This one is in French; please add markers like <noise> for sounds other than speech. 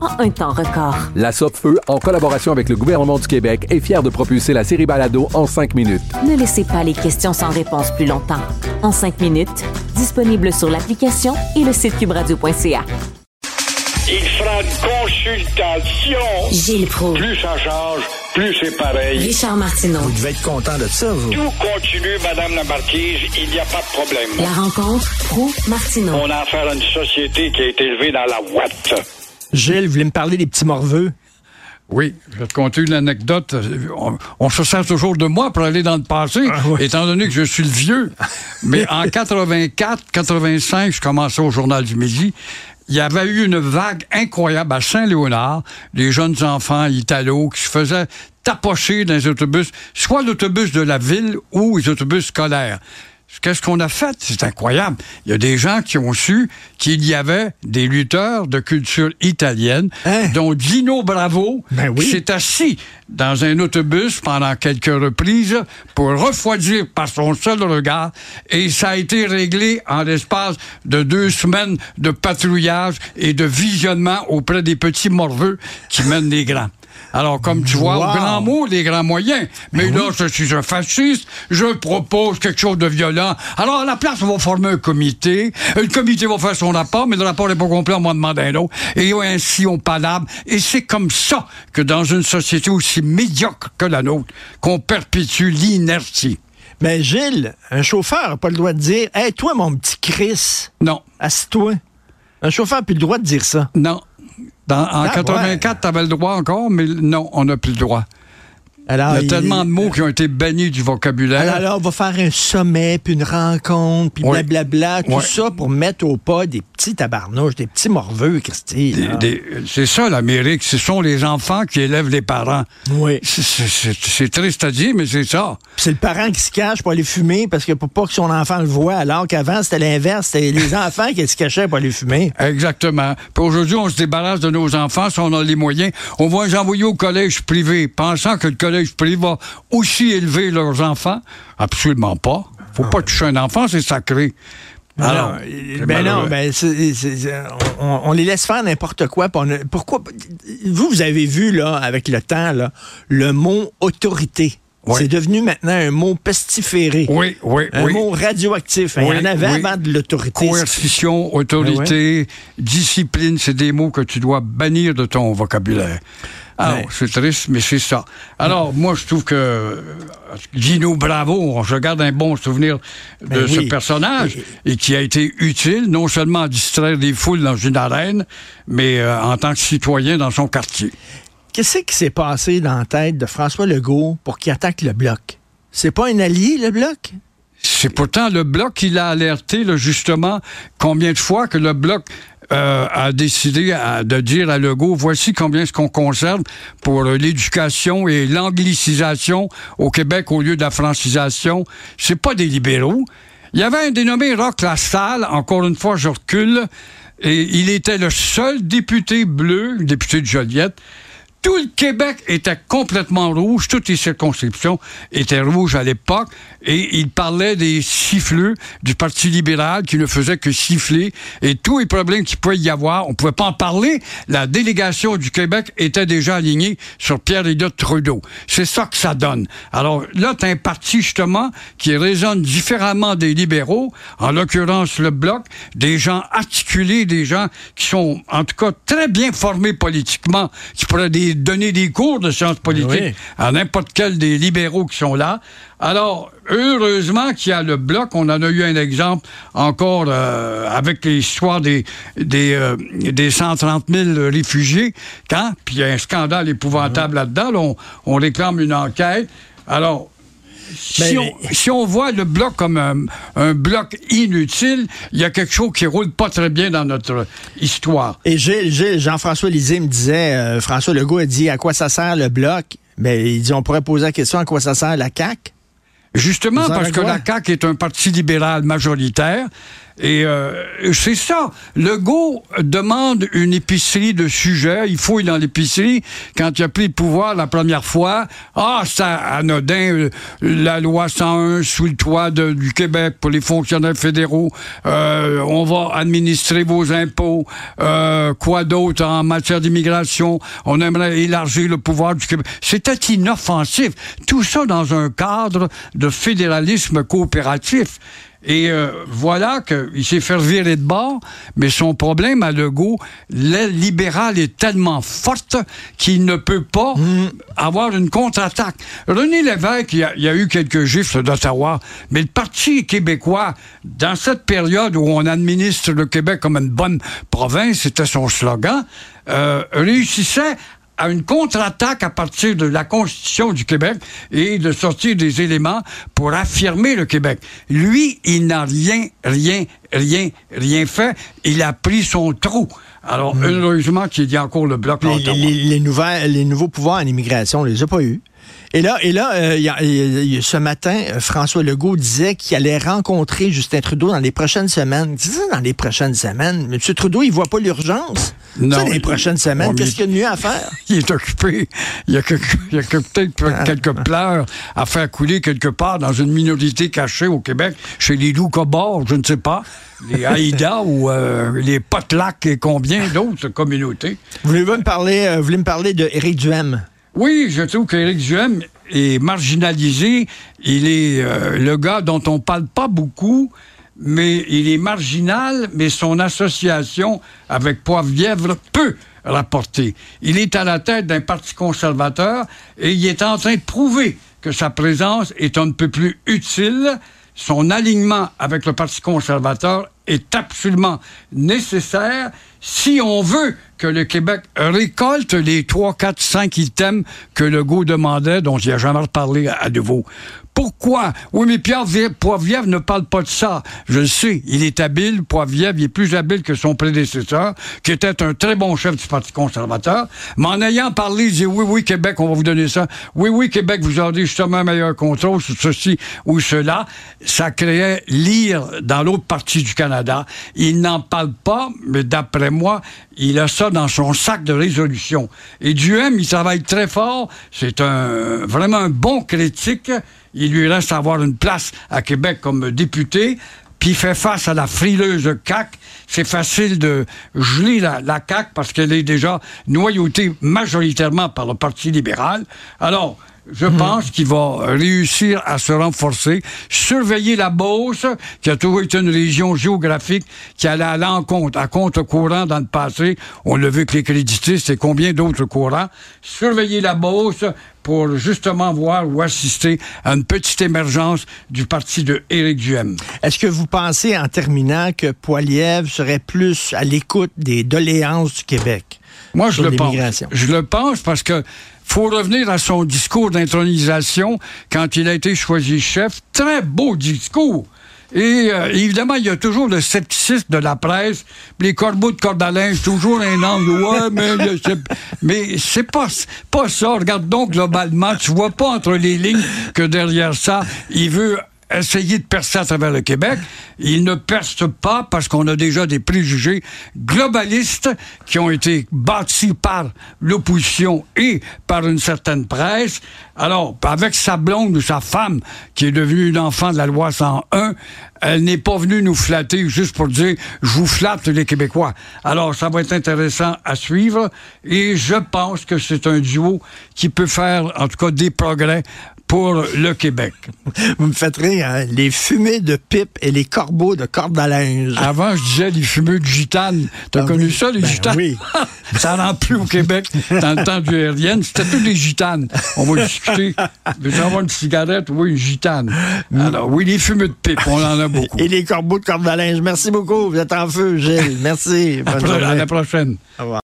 en un temps record. La Feu, en collaboration avec le gouvernement du Québec, est fière de propulser la série Balado en 5 minutes. Ne laissez pas les questions sans réponse plus longtemps. En 5 minutes, disponible sur l'application et le site cubradio.ca. Il fera une consultation. Gilles Pro. Plus ça change, plus c'est pareil. Richard Martineau. Vous devez être content de ça, vous. Tout continue, Madame la Marquise, il n'y a pas de problème. La rencontre Pro-Martineau. On a affaire à une société qui a été élevée dans la ouate. Gilles, vous voulez me parler des petits morveux? Oui, je vais te conter une anecdote. On, se sert toujours de moi pour aller dans le passé, Ah oui. étant donné que je suis le vieux. Mais <laughs> en 84, 85, je commençais au Journal du Midi. Il y avait eu une vague incroyable à Saint-Léonard, des jeunes enfants italos qui se faisaient tapocher dans les autobus, soit l'autobus de la ville ou les autobus scolaires. Qu'est-ce qu'on a fait? C'est incroyable. Il y a des gens qui ont su qu'il y avait des lutteurs de culture italienne, Hein? dont Dino Bravo, Ben oui. qui s'est assis dans un autobus pendant quelques reprises pour refroidir par son seul regard. Et ça a été réglé en l'espace de deux semaines de patrouillage et de visionnement auprès des petits morveux qui mènent les grands. Alors, comme tu vois, Wow. Ben au grand mot, les grands moyens. Mais là, je suis un fasciste, je propose quelque chose de violent. Alors, à la place, on va former un comité. Le comité va faire son rapport, mais le rapport n'est pas complet, on m'en demande un autre. Et ainsi, on palabre. Et c'est comme ça que dans une société aussi médiocre que la nôtre, qu'on perpétue l'inertie. Mais Gilles, un chauffeur n'a pas le droit de dire Hey, toi, mon petit Chris, Non, assis-toi. Un chauffeur n'a plus le droit de dire ça. non. Dans, en Ah, 84, t'avais le droit encore, mais non, on n'a plus le droit. Alors, Il y a tellement de mots qui ont été bannis du vocabulaire. Alors, alors, on va faire un sommet, puis une rencontre, puis blablabla, tout Ouais. ça pour mettre au pas des petits tabarnouches, des petits morveux, Christy. C'est ça l'Amérique, ce sont les enfants qui élèvent les parents. Oui. C'est- triste à dire, mais c'est ça. C'est le parent qui se cache pour aller fumer parce que pour pas que son enfant le voit, alors qu'avant, c'était l'inverse. C'était les <laughs> enfants qui se cachaient pour aller fumer. Exactement. Puis aujourd'hui, on se débarrasse de nos enfants si on a les moyens. On va les envoyer au collège privé, pensant que le collège privé va aussi élever leurs enfants. Absolument pas. Faut pas toucher un enfant, c'est sacré. Alors, Non, c'est ben non, ben on, on les laisse faire n'importe quoi. on pourquoi Vous, vous avez vu là avec le temps là, le mot autorité. Oui. C'est devenu maintenant un mot pestiféré. Oui, oui, Un oui. mot radioactif. hein. Il y en Oui, avait oui. avant de l'autorité. Coercition, autorité, discipline, c'est des mots que tu dois bannir de ton vocabulaire. Alors, Ouais. c'est triste, mais c'est ça. Alors, moi, je trouve que euh, Gino Bravo, je garde un bon souvenir de Ben ce personnage et qui a été utile, non seulement à distraire des foules dans une arène, mais euh, en tant que citoyen dans son quartier. Qu'est-ce qui s'est passé dans la tête de François Legault pour qu'il attaque le bloc? C'est pas un allié, le bloc? C'est pourtant le Bloc qui l'a alerté, là, justement, combien de fois que le Bloc euh, a décidé à- de dire à Legault, voici combien est-ce qu'on conserve pour euh, l'éducation et l'anglicisation au Québec au lieu de la francisation. C'est pas des libéraux. Il y avait un dénommé Roch Lassalle, encore une fois, je recule, et il était le seul député bleu, député de Joliette, tout le Québec était complètement rouge, toutes les circonscriptions étaient rouges à l'époque, et il parlait des siffleux du Parti libéral qui ne faisaient que siffler, et tous les problèmes qu'il pouvait y avoir, on pouvait pas en parler. La délégation du Québec était déjà alignée sur Pierre-Éliott Trudeau. C'est ça que ça donne. Alors là, tu un parti justement qui résonne différemment des libéraux, en l'occurrence le Bloc, des gens articulés, des gens qui sont en tout cas très bien formés politiquement, qui pourraient donner des cours de sciences politiques Oui. à n'importe quel des libéraux qui sont là. Alors, heureusement qu'il y a le bloc. On en a eu un exemple encore euh, avec l'histoire des, des, euh, des 130 000 réfugiés. Quand? Puis il y a un scandale épouvantable là-dedans. là, on, on réclame une enquête. Alors, si, Ben, on, si on voit le bloc comme un, un bloc inutile, il y a quelque chose qui roule pas très bien dans notre histoire. Et Gilles, Gilles, Jean-François Lisée me disait, euh, François Legault a dit à quoi ça sert le bloc? Ben, il dit, on pourrait poser la question à quoi ça sert la CAQ? Justement, parce que la CAQ est un parti libéral majoritaire. Et euh, c'est ça. Legault demande une épicerie de sujets. Il fouille dans l'épicerie. Quand il a pris le pouvoir la première fois, ah, ça anodin, euh, la loi 101 sous le toit du Québec pour les fonctionnaires fédéraux. Euh, on va administrer vos impôts. Euh, quoi d'autre en matière d'immigration? On aimerait élargir le pouvoir du Québec. C'était inoffensif. Tout ça dans un cadre de fédéralisme coopératif. Et euh, voilà qu'il s'est fait virer de bord, mais son problème à Legault, l'aile libérale est tellement forte qu'il ne peut pas avoir une contre-attaque. René Lévesque, il y, a, il y a eu quelques gifles d'Ottawa, mais le Parti québécois, dans cette période où on administre le Québec comme une bonne province, c'était son slogan, euh, réussissait à une contre-attaque à partir de la Constitution du Québec et de sortir des éléments pour affirmer le Québec. Lui, il n'a rien, rien, rien, rien fait. Il a pris son trou. Alors, heureusement qu'il y a encore le bloc Hmm. Les, les- les nouvelles, les nouveaux pouvoirs en immigration, on les a pas eus. Et là, et là euh, il y a- il y a- ce matin, euh, François Legault disait qu'il allait rencontrer Justin Trudeau dans les prochaines semaines. Dans les prochaines semaines. M. Trudeau, il voit pas l'urgence. Non, ça, dans les il- prochaines semaines, qu'est-ce qu'il y a de mieux à faire? <laughs> Il est occupé. Il y a, que- il y a que peut-être quelques pleurs à faire couler quelque part dans une minorité cachée au Québec, chez les loups je ne sais pas, les Haïda <laughs> ou euh, les Potlacs et combien d'autres communautés. Voulez-vous me parler, euh, vous voulez me parler de Éric Duhem? Oui, je trouve qu'Éric Duhem est marginalisé. Il est euh, le gars dont on parle pas beaucoup, mais il est marginal, mais son association avec Poivre-Lièvre peut rapporter. Il est à la tête d'un parti conservateur et il est en train de prouver que sa présence est un peu plus utile. Son alignement avec le Parti conservateur est absolument nécessaire si on veut que le Québec récolte les 3, 4, 5 items que Legault demandait, dont il n'a jamais reparlé à nouveau. Pourquoi? Oui, mais Pierre Vi- Poilievre ne parle pas de ça. Je le sais, il est habile. Poilievre, il est plus habile que son prédécesseur, qui était un très bon chef du Parti conservateur. Mais en ayant parlé, il dit oui, oui, Québec, on va vous donner ça. Oui, oui, Québec, vous aurez justement un meilleur contrôle sur ceci ou cela. Ça créait l'ire dans l'autre partie du Canada. Il n'en parle pas, mais d'après moi, il a ça dans son sac de résolution. Et Duhem, il travaille très fort. C'est un vraiment un bon critique. Il lui reste à avoir une place à Québec comme député. Puis il fait face à la frileuse CAC. C'est facile de geler la, la CAC parce qu'elle est déjà noyautée majoritairement par le Parti libéral. Alors, je pense qu'il va réussir à se renforcer, surveiller la Beauce, qui a toujours été une région géographique qui allait à l'encontre, à contre-courant dans le passé. On l'a vu avec les créditistes et combien d'autres courants. Surveiller la Beauce pour justement voir ou assister à une petite émergence du parti de Éric Duhem. Est-ce que vous pensez, en terminant, que Poilievre serait plus à l'écoute des doléances du Québec? Moi, je le pense. Je le pense parce que faut revenir à son discours d'intronisation quand il a été choisi chef. Très beau discours. Et euh, évidemment, il y a toujours le scepticisme de la presse. Les corbeaux de corde à linge, toujours un angle. Ouais, <laughs> mais mais c'est pas, pas ça. Regarde donc globalement, tu vois pas entre les lignes que derrière ça, il veut essayer de percer à travers le Québec. Il ne perce pas parce qu'on a déjà des préjugés globalistes qui ont été bâtis par l'opposition et par une certaine presse. Alors, avec sa blonde ou sa femme, qui est devenue une enfant de la loi 101, elle n'est pas venue nous flatter juste pour dire je vous flatte les Québécois. Alors, ça va être intéressant à suivre et je pense que c'est un duo qui peut faire, en tout cas, des progrès pour le Québec. Vous me faites rire, hein? les fumées de pipe et les corbeaux de corde à linge. Avant, je disais les fumeux de gitane. T'as Ah connu oui. ça, les Ben gitanes? oui. <laughs> ça n'en plus au Québec. Dans le temps du aérienne, c'était tous des gitanes. On va discuter. <laughs> Veux-tu avoir une cigarette? Oui, une gitane. Alors, oui, les fumeux de pipe, on en a beaucoup. <laughs> Et les corbeaux de corde à linge. Merci beaucoup. Vous êtes en feu, Gilles. Merci. Bonne Après, à la prochaine. Au revoir.